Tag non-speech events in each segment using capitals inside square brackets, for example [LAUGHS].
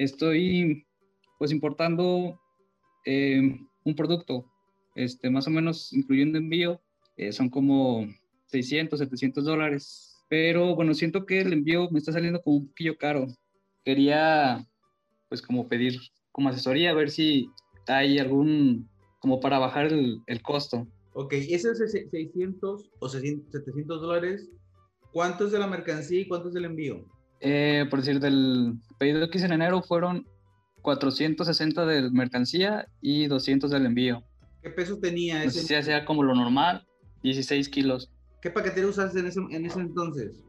Estoy pues importando eh, un producto, este, más o menos incluyendo envío, eh, son como 600, 700 dólares. Pero bueno, siento que el envío me está saliendo como un poquillo caro. Quería pues como pedir como asesoría, a ver si hay algún, como para bajar el, costo. Ok, esos 600 o 700 dólares, ¿cuánto es de la mercancía y cuánto es del envío? Eh, por decir, del pedido que hice en enero fueron 460 de mercancía y 200 del envío. ¿Qué peso tenía ese? sea, sea como lo normal, 16 kilos. ¿Qué paquetera usaste en ese, en ese entonces?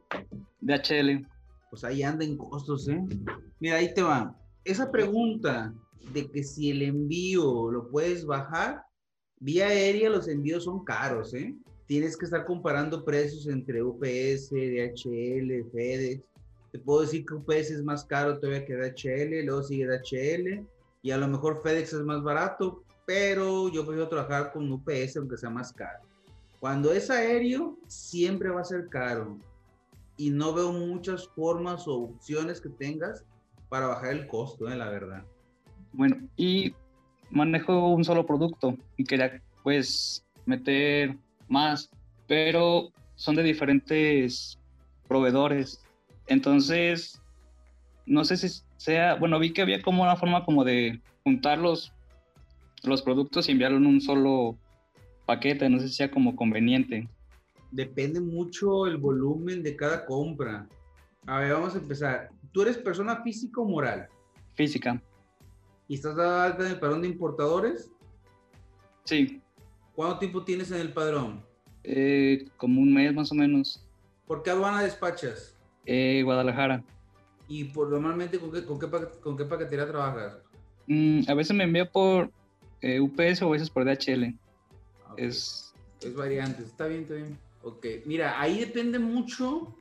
DHL. Pues ahí anda en costos, ¿eh? Mira, ahí te va. Esa pregunta de que si el envío lo puedes bajar, vía aérea los envíos son caros, ¿eh? Tienes que estar comparando precios entre UPS, DHL, FedEx. Te puedo decir que UPS es más caro todavía que DHL, luego sigue DHL y a lo mejor FedEx es más barato, pero yo prefiero trabajar con UPS aunque sea más caro. Cuando es aéreo, siempre va a ser caro y no veo muchas formas o opciones que tengas para bajar el costo, eh, la verdad. Bueno, y manejo un solo producto y quería pues meter más, pero son de diferentes proveedores. Entonces, no sé si sea, bueno, vi que había como una forma como de juntar los, los productos y enviarlo en un solo paquete, no sé si sea como conveniente. Depende mucho el volumen de cada compra. A ver, vamos a empezar. ¿Tú eres persona física o moral? Física. ¿Y estás dada alta en el padrón de importadores? Sí. ¿Cuánto tiempo tienes en el padrón? Eh, como un mes más o menos. ¿Por qué aduana despachas? Eh, Guadalajara. ¿Y por normalmente con qué, con qué, con qué paquetería trabajas? Mm, a veces me envío por eh, UPS o a veces por DHL. Es... es variante, está bien, está bien. Ok, mira, ahí depende mucho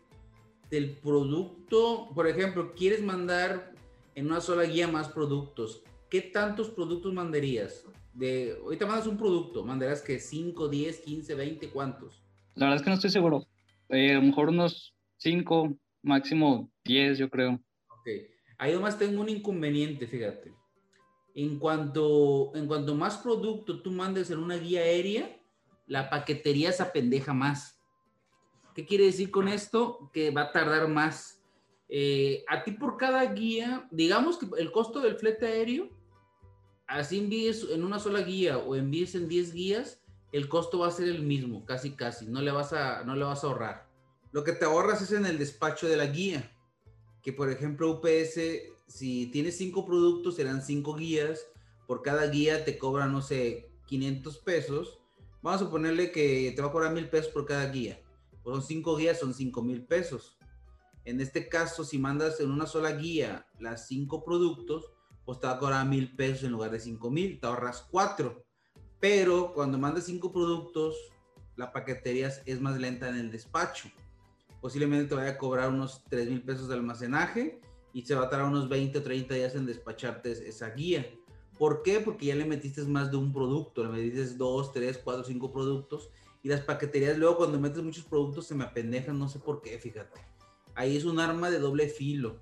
del producto. Por ejemplo, quieres mandar en una sola guía más productos. ¿Qué tantos productos mandarías? De, ahorita mandas un producto, mandarás que 5, 10, 15, 20, ¿cuántos? La verdad es que no estoy seguro. Eh, a lo mejor unos 5, máximo 10, yo creo. Ok. Ahí nomás tengo un inconveniente, fíjate. En cuanto, en cuanto más producto tú mandes en una guía aérea, la paquetería se apendeja más. ¿Qué quiere decir con esto? Que va a tardar más. Eh, a ti por cada guía, digamos que el costo del flete aéreo, así envíes en una sola guía o envíes en 10 guías, el costo va a ser el mismo, casi casi, no le vas a, no le vas a ahorrar. Lo que te ahorras es en el despacho de la guía, que por ejemplo UPS, si tienes 5 productos, serán 5 guías, por cada guía te cobran, no sé, 500 pesos. Vamos a ponerle que te va a cobrar 1000 pesos por cada guía pues son cinco guías, son cinco mil pesos. En este caso, si mandas en una sola guía las cinco productos, pues te va a cobrar mil pesos en lugar de cinco mil, te ahorras cuatro. Pero cuando mandas cinco productos, la paquetería es más lenta en el despacho. Posiblemente te vaya a cobrar unos tres mil pesos de almacenaje y se va a tardar unos 20 o 30 días en despacharte esa guía. ¿Por qué? Porque ya le metiste más de un producto, le metiste dos, tres, cuatro, cinco productos y las paqueterías luego cuando metes muchos productos se me apendejan, no sé por qué, fíjate. Ahí es un arma de doble filo.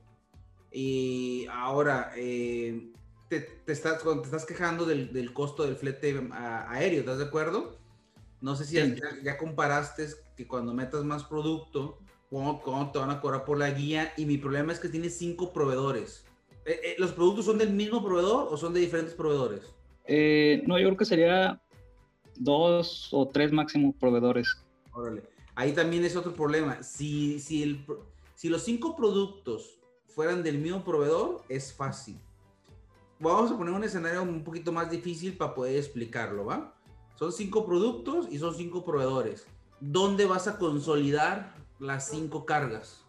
Y ahora, eh, te, estás, te estás quejando del, costo del flete aéreo, ¿estás de acuerdo? No sé si ya, comparaste que cuando metas más producto, ¿cómo, te van a cobrar por la guía? Y mi problema es que tienes cinco proveedores. Eh, eh, ¿Los productos son del mismo proveedor o son de diferentes proveedores? no, yo creo que sería dos o tres máximos proveedores. Órale. Ahí también es otro problema. Si, si, el, si los cinco productos fueran del mismo proveedor, es fácil. Vamos a poner un escenario un poquito más difícil para poder explicarlo, ¿va? Son cinco productos y son cinco proveedores. ¿Dónde vas a consolidar las cinco cargas?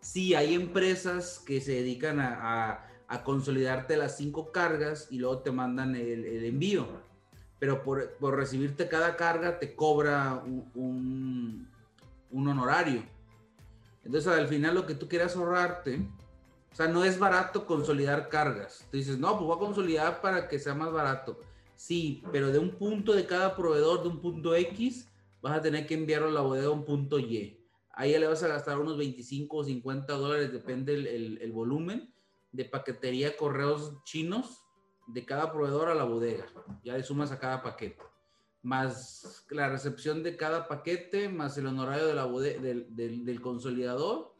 Sí, hay empresas que se dedican a, consolidarte las cinco cargas y luego te mandan el, envío pero por, por recibirte cada carga te cobra un, un, honorario. Entonces al final lo que tú quieras ahorrarte, o sea, no es barato consolidar cargas. Tú dices, no, pues voy a consolidar para que sea más barato. Sí, pero de un punto de cada proveedor, de un punto X, vas a tener que enviarlo a la bodega a un punto Y. Ahí ya le vas a gastar unos 25 o 50 dólares, depende el, volumen de paquetería correos chinos de cada proveedor a la bodega. Ya le sumas a cada paquete. Más la recepción de cada paquete, más el honorario de la del, del, del, consolidador.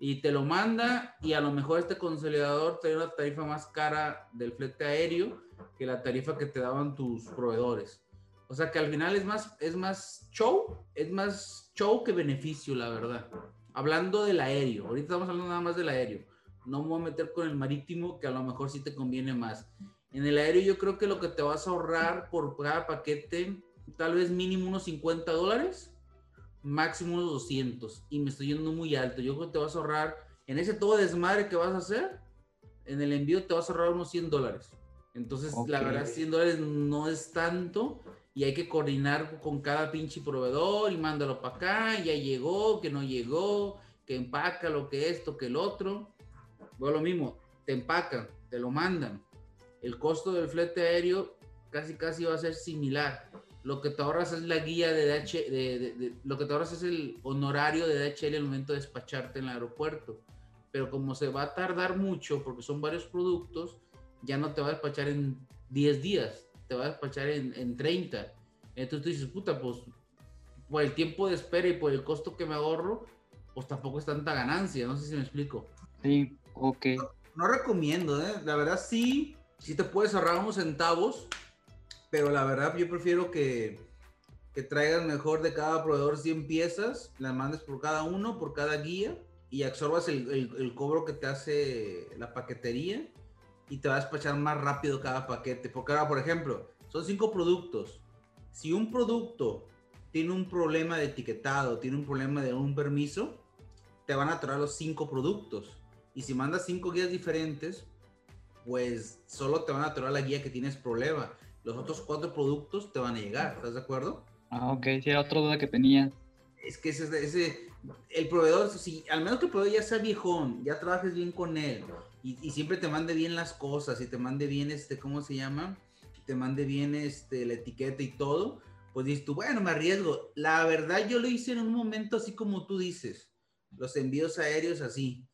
Y te lo manda y a lo mejor este consolidador te da una tarifa más cara del flete aéreo que la tarifa que te daban tus proveedores. O sea que al final es más, es más show, es más show que beneficio, la verdad. Hablando del aéreo, ahorita estamos hablando nada más del aéreo. No me voy a meter con el marítimo, que a lo mejor sí te conviene más. En el aéreo yo creo que lo que te vas a ahorrar por cada paquete, tal vez mínimo unos 50 dólares, máximo unos 200. Y me estoy yendo muy alto. Yo creo que te vas a ahorrar, en ese todo desmadre que vas a hacer, en el envío te vas a ahorrar unos 100 dólares. Entonces, la verdad, 100 dólares no es tanto y hay que coordinar con cada pinche proveedor y mándalo para acá, ya llegó, que no llegó, que empaca lo que esto, que el otro. Bueno, lo mismo, te empacan, te lo mandan. El costo del flete aéreo casi casi va a ser similar. Lo que te ahorras es la guía de DHL, de, lo que te ahorras es el honorario de DHL el momento de despacharte en el aeropuerto. Pero como se va a tardar mucho porque son varios productos, ya no te va a despachar en 10 días, te va a despachar en, en 30. Entonces tú dices, puta, pues por el tiempo de espera y por el costo que me ahorro, pues tampoco es tanta ganancia, no sé si me explico. Sí, ok. No, recomiendo, ¿eh? La verdad sí, sí te puedes ahorrar unos centavos, pero la verdad yo prefiero que, que traigas mejor de cada proveedor 100 piezas, las mandes por cada uno, por cada guía, y absorbas el, el, el cobro que te hace la paquetería y te va a despachar más rápido cada paquete. Porque ahora, por ejemplo, son cinco productos. Si un producto tiene un problema de etiquetado, tiene un problema de un permiso, te van a traer los cinco productos. Y si mandas cinco guías diferentes, pues solo te van a traer la guía que tienes problema. Los otros cuatro productos te van a llegar, ¿estás de acuerdo? Ah, ok, sí, era otra duda que tenía. Es que ese, ese, el proveedor, si al menos que el proveedor ya sea viejón, ya trabajes bien con él y, siempre te mande bien las cosas y te mande bien, este, ¿cómo se llama? Te mande bien este, la etiqueta y todo, pues dices tú, bueno, me arriesgo. La verdad yo lo hice en un momento así como tú dices, los envíos aéreos así.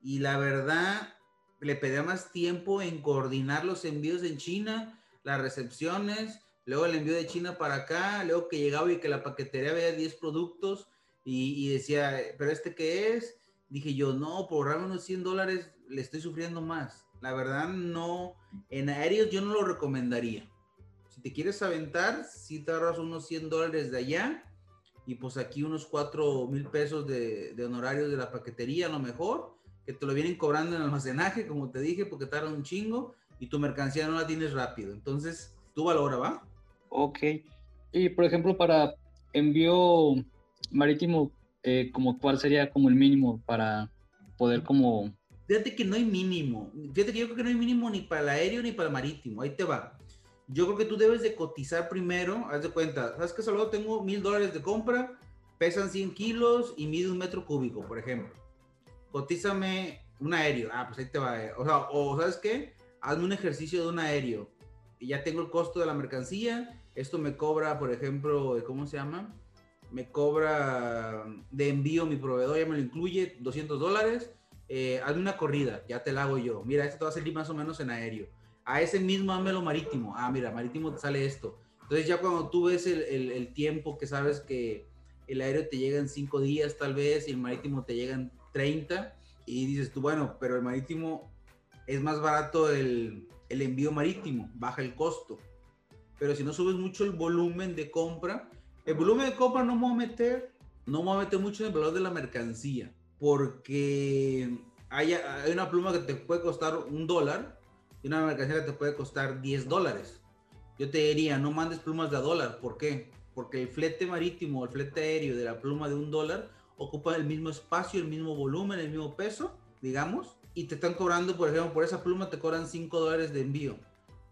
Y la verdad, le pedía más tiempo en coordinar los envíos en China, las recepciones, luego el envío de China para acá, luego que llegaba y que la paquetería había 10 productos y, y, decía, ¿pero este qué es? Dije yo, no, por ahorrarme unos 100 dólares le estoy sufriendo más. La verdad, no, en aéreos yo no lo recomendaría. Si te quieres aventar, si ahorras unos 100 dólares de allá y pues aquí unos 4 mil pesos de, de honorarios de la paquetería a lo mejor, que te lo vienen cobrando en almacenaje, como te dije, porque tarda un chingo y tu mercancía no la tienes rápido. Entonces, tú valora, ¿va? Ok. Y por ejemplo, para envío marítimo, eh, como cuál sería como el mínimo para poder como... Fíjate que no hay mínimo. Fíjate que yo creo que no hay mínimo ni para el aéreo ni para el marítimo. Ahí te va. Yo creo que tú debes de cotizar primero. Haz de cuenta. ¿Sabes que solo tengo mil dólares de compra? Pesan 100 kilos y mide un metro cúbico, por ejemplo. Cotízame un aéreo. Ah, pues ahí te va. O sea, o ¿sabes qué? Hazme un ejercicio de un aéreo. Y ya tengo el costo de la mercancía. Esto me cobra, por ejemplo, ¿cómo se llama? Me cobra de envío mi proveedor, ya me lo incluye, 200 dólares. Eh, hazme una corrida, ya te la hago yo. Mira, esto te va a salir más o menos en aéreo. A ese mismo lo marítimo. Ah, mira, marítimo te sale esto. Entonces ya cuando tú ves el, el, el tiempo que sabes que el aéreo te llega en 5 días tal vez y el marítimo te llega en 30 y dices tú, bueno, pero el marítimo es más barato el, el envío marítimo, baja el costo. Pero si no subes mucho el volumen de compra, el volumen de compra no voy a meter, no voy a meter mucho en el valor de la mercancía, porque hay, hay una pluma que te puede costar un dólar y una mercancía que te puede costar 10 dólares. Yo te diría, no mandes plumas de a dólar. ¿Por qué? Porque el flete marítimo, el flete aéreo de la pluma de un dólar ocupa el mismo espacio, el mismo volumen, el mismo peso, digamos, y te están cobrando, por ejemplo, por esa pluma te cobran 5 dólares de envío.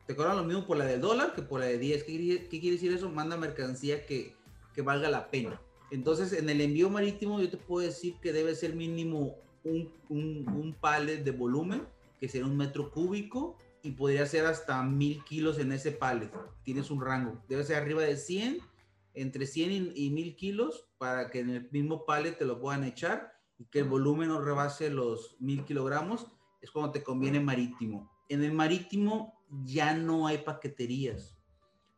Te cobran lo mismo por la del dólar que por la de 10. ¿Qué, qué quiere decir eso? Manda mercancía que que valga la pena. Entonces, en el envío marítimo yo te puedo decir que debe ser mínimo un, un, un pallet de volumen, que será un metro cúbico, y podría ser hasta mil kilos en ese pallet. Tienes un rango. Debe ser arriba de 100, entre 100 y, mil kilos, para que en el mismo pallet te lo puedan echar y que el volumen no rebase los mil kilogramos. es cuando te conviene marítimo. En el marítimo ya no hay paqueterías.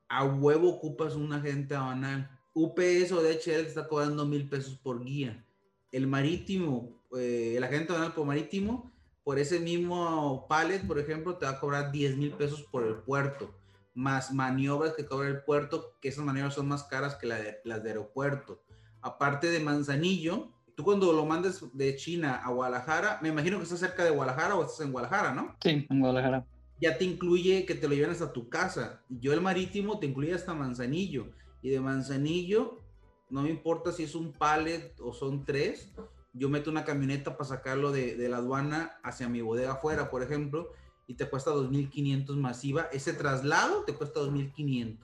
A huevo ocupas un agente banal. UPS o DHL te está cobrando mil pesos por guía. El marítimo, eh, el agente banal por marítimo, por ese mismo pallet, por ejemplo, te va a cobrar 10 mil pesos por el puerto, más maniobras que cobra el puerto, que esas maniobras son más caras que las de aeropuerto. Aparte de Manzanillo, tú cuando lo mandes de China a Guadalajara, me imagino que estás cerca de Guadalajara o estás en Guadalajara, ¿no? Sí, en Guadalajara. Ya te incluye que te lo lleven hasta tu casa. Yo el marítimo te incluye hasta Manzanillo. Y de Manzanillo, no me importa si es un pallet o son tres, yo meto una camioneta para sacarlo de, la aduana hacia mi bodega afuera, por ejemplo, y te cuesta 2.500 masiva. Ese traslado te cuesta 2.500.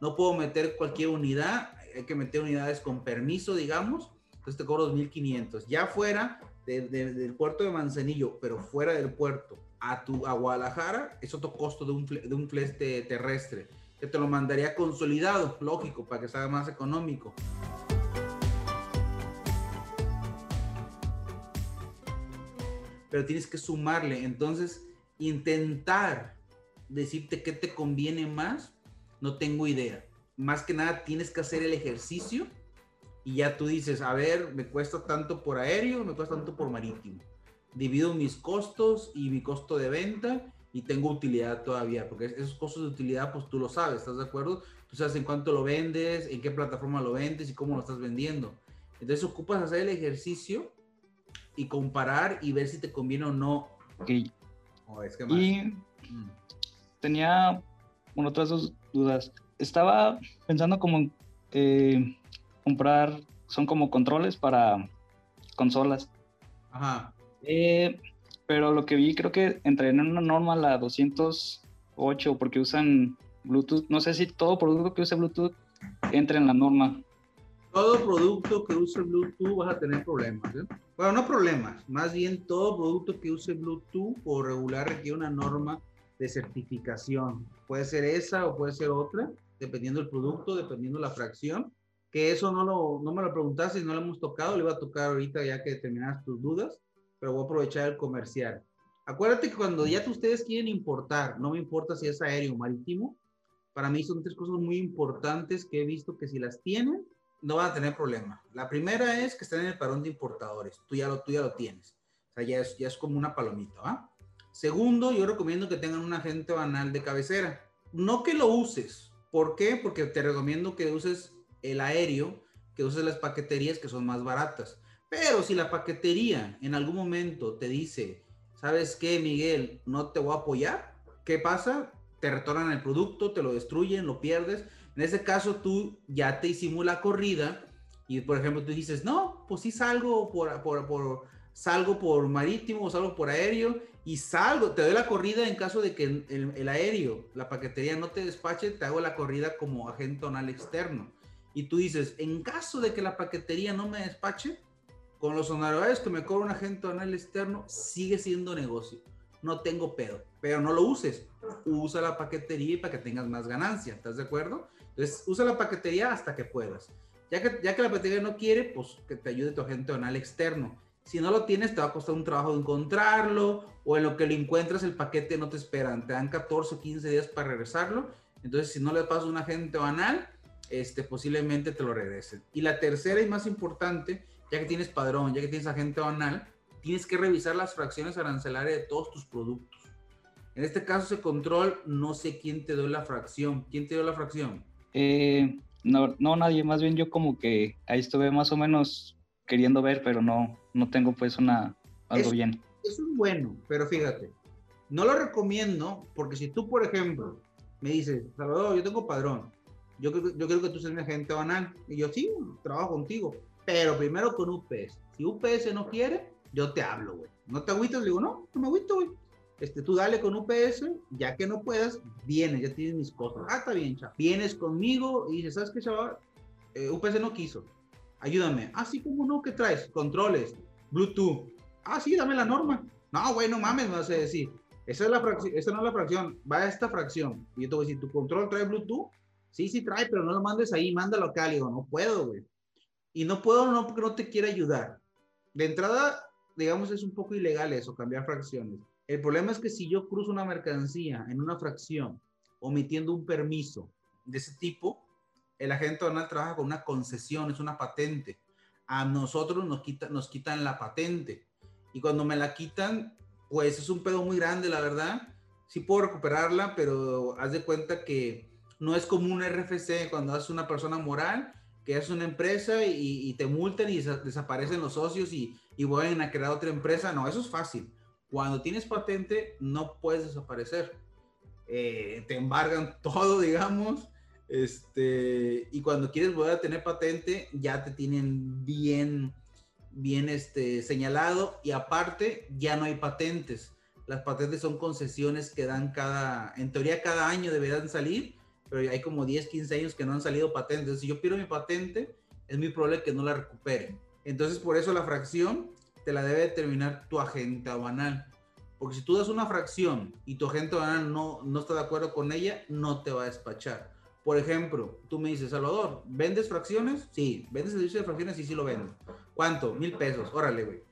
No puedo meter cualquier unidad, hay que meter unidades con permiso, digamos, entonces te cobro 2.500. Ya fuera del puerto de Manzanillo, pero fuera del puerto, a, tu, a Guadalajara, es otro costo de un, de un flete terrestre, que te lo mandaría consolidado, lógico, para que sea más económico. Pero tienes que sumarle, entonces intentar decirte qué te conviene más, no tengo idea. Más que nada tienes que hacer el ejercicio y ya tú dices, a ver, me cuesta tanto por aéreo, me cuesta tanto por marítimo. Divido mis costos y mi costo de venta y tengo utilidad todavía, porque esos costos de utilidad, pues tú lo sabes, ¿estás de acuerdo? Tú sabes en cuánto lo vendes, en qué plataforma lo vendes y cómo lo estás vendiendo. Entonces ocupas hacer el ejercicio y comparar y ver si te conviene o no. Ok. Y mm. tenía otras dos dudas. Estaba pensando como eh, comprar, son como controles para consolas. Ajá. Eh, pero lo que vi, creo que entré en una norma, la 208, porque usan Bluetooth. No sé si todo producto que use Bluetooth entra en la norma. Todo producto que use Bluetooth vas a tener problemas. ¿eh? Bueno, no problemas, más bien todo producto que use Bluetooth por regular requiere una norma de certificación. Puede ser esa o puede ser otra, dependiendo del producto, dependiendo la fracción que eso no, lo, no me lo preguntaste y no lo hemos tocado, le iba a tocar ahorita ya que terminas tus dudas, pero voy a aprovechar el comercial. Acuérdate que cuando ya ustedes quieren importar, no me importa si es aéreo o marítimo, para mí son tres cosas muy importantes que he visto que si las tienen, no van a tener problema. La primera es que estén en el parón de importadores, tú ya lo, tú ya lo tienes, o sea, ya es, ya es como una palomita, ¿va? Segundo, yo recomiendo que tengan un agente banal de cabecera. No que lo uses. ¿Por qué? Porque te recomiendo que uses el aéreo que uses las paqueterías que son más baratas. Pero si la paquetería en algún momento te dice, ¿sabes qué, Miguel? No te voy a apoyar. ¿Qué pasa? Te retornan el producto, te lo destruyen, lo pierdes. En ese caso, tú ya te hicimos la corrida y, por ejemplo, tú dices, no, pues sí salgo por, por, salgo por marítimo o salgo por aéreo y salgo, te doy la corrida en caso de que el, el aéreo, la paquetería no te despache, te hago la corrida como agente tonal externo y tú dices, en caso de que la paquetería no me despache, con los honorarios que me cobra un agente aduanal externo, sigue siendo negocio. No tengo pedo, pero no lo uses. Usa la paquetería para que tengas más ganancia, ¿estás de acuerdo? Entonces, usa la paquetería hasta que puedas. Ya que, ya que la paquetería no quiere, pues que te ayude tu agente aduanal externo. Si no lo tienes, te va a costar un trabajo encontrarlo, o en lo que lo encuentras, el paquete no te esperan. Te dan 14 o 15 días para regresarlo. Entonces, si no le pasas un agente aduanal, este, posiblemente te lo regresen. Y la tercera y más importante, ya que tienes padrón, ya que tienes agente banal, tienes que revisar las fracciones arancelarias de todos tus productos. En este caso, ese control, no sé quién te dio la fracción. ¿Quién te dio la fracción? Eh, no, no, nadie, más bien yo como que ahí estuve más o menos queriendo ver, pero no, no tengo pues una, algo bien. Eso es bueno, pero fíjate, no lo recomiendo porque si tú, por ejemplo, me dices, Salvador, yo tengo padrón, yo, yo creo que tú seas mi agente banal. Y yo, sí, trabajo contigo. Pero primero con UPS. Si UPS no quiere, yo te hablo, güey. No te agüitas, le digo, no, no me agüito, güey. Este, tú dale con UPS, ya que no puedas, vienes, ya tienes mis cosas. Ah, está bien, chaval. Vienes conmigo y dices, ¿sabes qué, chaval? Eh, UPS no quiso. Ayúdame. Ah, sí, ¿cómo no? ¿Qué traes? Controles, Bluetooth. Ah, sí, dame la norma. No, güey, no mames, me vas a decir. Esa, es la esa no es la fracción, va a esta fracción. Y yo te voy a decir, ¿tu control trae Bluetooth? Sí, sí trae, pero no lo mandes ahí, mándalo acá. Le digo, no puedo, güey. Y no puedo no porque no te quiere ayudar. De entrada, digamos, es un poco ilegal eso, cambiar fracciones. El problema es que si yo cruzo una mercancía en una fracción, omitiendo un permiso de ese tipo, el agente aduanal trabaja con una concesión, es una patente. A nosotros nos, quita, nos quitan la patente. Y cuando me la quitan, pues es un pedo muy grande, la verdad. Sí puedo recuperarla, pero haz de cuenta que no es como un RFC cuando haces una persona moral, que es una empresa y, te multan y desaparecen los socios y, y vuelven a crear otra empresa. No, eso es fácil. Cuando tienes patente, no puedes desaparecer. Eh, te embargan [LAUGHS] todo, digamos. Este, y cuando quieres volver a tener patente, ya te tienen bien, bien este, señalado. Y aparte, ya no hay patentes. Las patentes son concesiones que dan cada, en teoría cada año deberán salir, pero hay como 10, 15 años que no han salido patentes. Si yo pierdo mi patente, es muy probable que no la recupere. Entonces, por eso la fracción te la debe determinar tu agente aduanal. Porque si tú das una fracción y tu agente aduanal no, no está de acuerdo con ella, no te va a despachar. Por ejemplo, tú me dices, Salvador, ¿vendes fracciones? Sí. ¿Vendes servicio de fracciones? Sí, sí lo vendo. ¿Cuánto? Mil pesos. Órale, güey.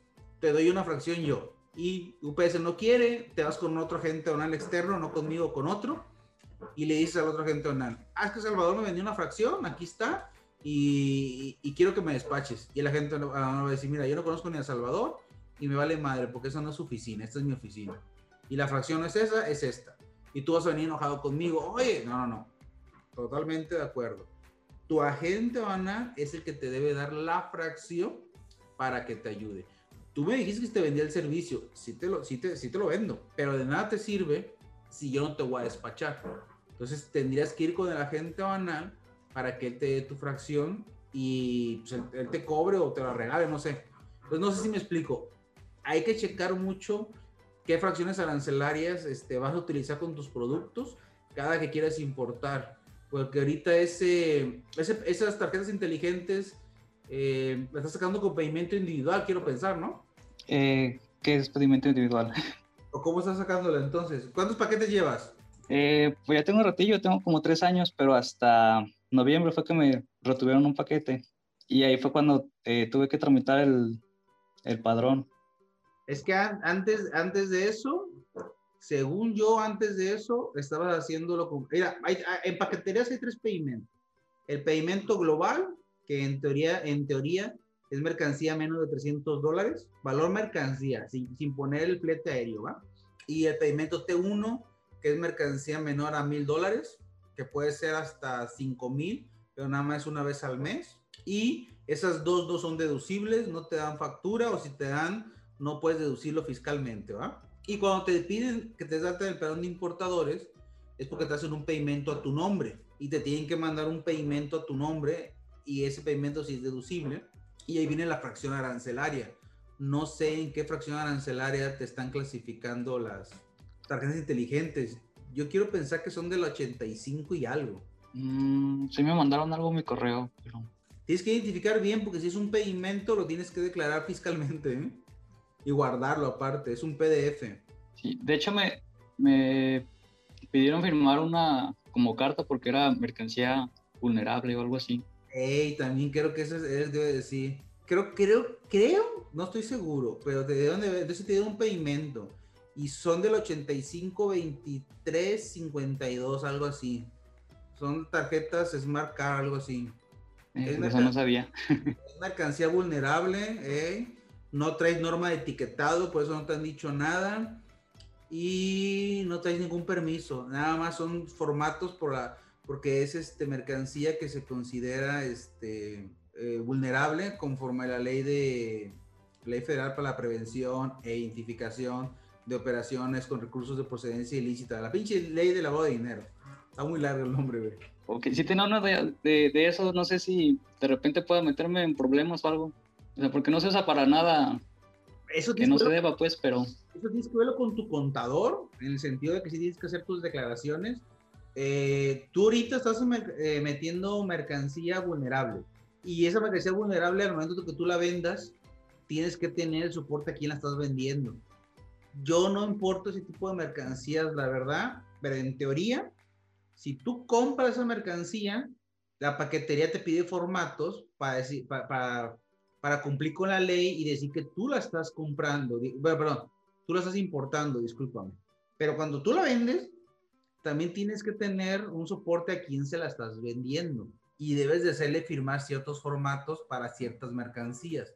Te doy una fracción yo. Y UPS no quiere, te vas con otro agente aduanal externo, no conmigo, con otro. Y le dices al otro agente aduanal, ah, es que Salvador me vendió una fracción, aquí está, y, quiero que me despaches. Y el agente aduanal va a decir, mira, yo no conozco ni a Salvador, y me vale madre porque esa no es su oficina, esta es mi oficina. Y la fracción no es esa, es esta. Y tú vas a venir enojado conmigo. Oye, no, no, no. Totalmente de acuerdo. Tu agente banal es el que te debe dar la fracción para que te ayude. Tú me dijiste que te vendía el servicio, sí te lo, sí te, sí te lo vendo, pero de nada te sirve si yo no te voy a despachar. Entonces tendrías que ir con el agente banal para que él te dé tu fracción y pues, él, te cobre o te la regale, no sé. Entonces no sé si me explico hay que checar mucho qué fracciones arancelarias este, vas a utilizar con tus productos cada que quieras importar. Porque ahorita ese, esas tarjetas inteligentes eh, las estás sacando con pedimento individual, quiero pensar, ¿no? Eh, ¿Qué es pedimento individual? [LAUGHS] ¿O cómo estás sacándola entonces? ¿Cuántos paquetes llevas? Eh, pues ya tengo un ratillo, tengo como tres años, pero hasta noviembre fue que me retuvieron un paquete. Y ahí fue cuando eh, tuve que tramitar el, el padrón. Es que antes, antes de eso, según yo, antes de eso, estabas haciéndolo con... Mira, en paqueterías hay tres pedimentos. El pedimento global, que en teoría, en teoría es mercancía menos de 300 dólares, valor mercancía, sin, sin poner el flete aéreo, ¿va? Y el pedimento T1, que es mercancía menor a mil dólares, que puede ser hasta 5 mil, pero nada más una vez al mes. Y esas dos no son deducibles, no te dan factura o si te dan no puedes deducirlo fiscalmente, ¿va? Y cuando te piden que te salten el perdón de importadores, es porque te hacen un pedimento a tu nombre y te tienen que mandar un pedimento a tu nombre y ese pedimento sí es deducible y ahí viene la fracción arancelaria. No sé en qué fracción arancelaria te están clasificando las tarjetas inteligentes. Yo quiero pensar que son del 85 y algo. Mm, sí me mandaron algo en mi correo, pero... Tienes que identificar bien porque si es un pedimento lo tienes que declarar fiscalmente. ¿eh? y guardarlo aparte. Es un PDF. Sí, de hecho me, me pidieron firmar una como carta porque era mercancía vulnerable o algo así. Ey, también creo que eso es, debe decir. Creo, creo, creo, no estoy seguro, pero te dieron, de, de te dieron un pedimento y son del 85, 23, 52, algo así. Son tarjetas Smart Card, algo así. Eh, eso no sabía. Es mercancía vulnerable, ¿eh? no traes norma de etiquetado, por eso no te han dicho nada. Y no traes ningún permiso, nada más son formatos por la, porque es este, mercancía que se considera este, eh, vulnerable conforme a la ley de ley federal para la prevención e identificación de operaciones con recursos de procedencia ilícita, la pinche ley de lavado de dinero. Está muy largo el nombre, güey. Ok, si tiene una de, de, de, eso, no sé si de repente pueda meterme en problemas o algo. O sea, porque no se usa para nada eso que no se deba, pues, pero... Eso tienes que verlo con tu contador, en el sentido de que sí tienes que hacer tus declaraciones. Eh, tú ahorita estás eh, metiendo mercancía vulnerable y esa mercancía vulnerable al momento que tú la vendas, tienes que tener el soporte a quien la estás vendiendo. Yo no importo ese tipo de mercancías, la verdad, pero en teoría, si tú compras esa mercancía, la paquetería te pide formatos para, decir, para, cumplir con la ley y decir que tú la estás comprando, bueno, perdón, tú la estás importando, discúlpame. Pero cuando tú la vendes, también tienes que tener un soporte a quien se la estás vendiendo y debes de hacerle firmar ciertos formatos para ciertas mercancías.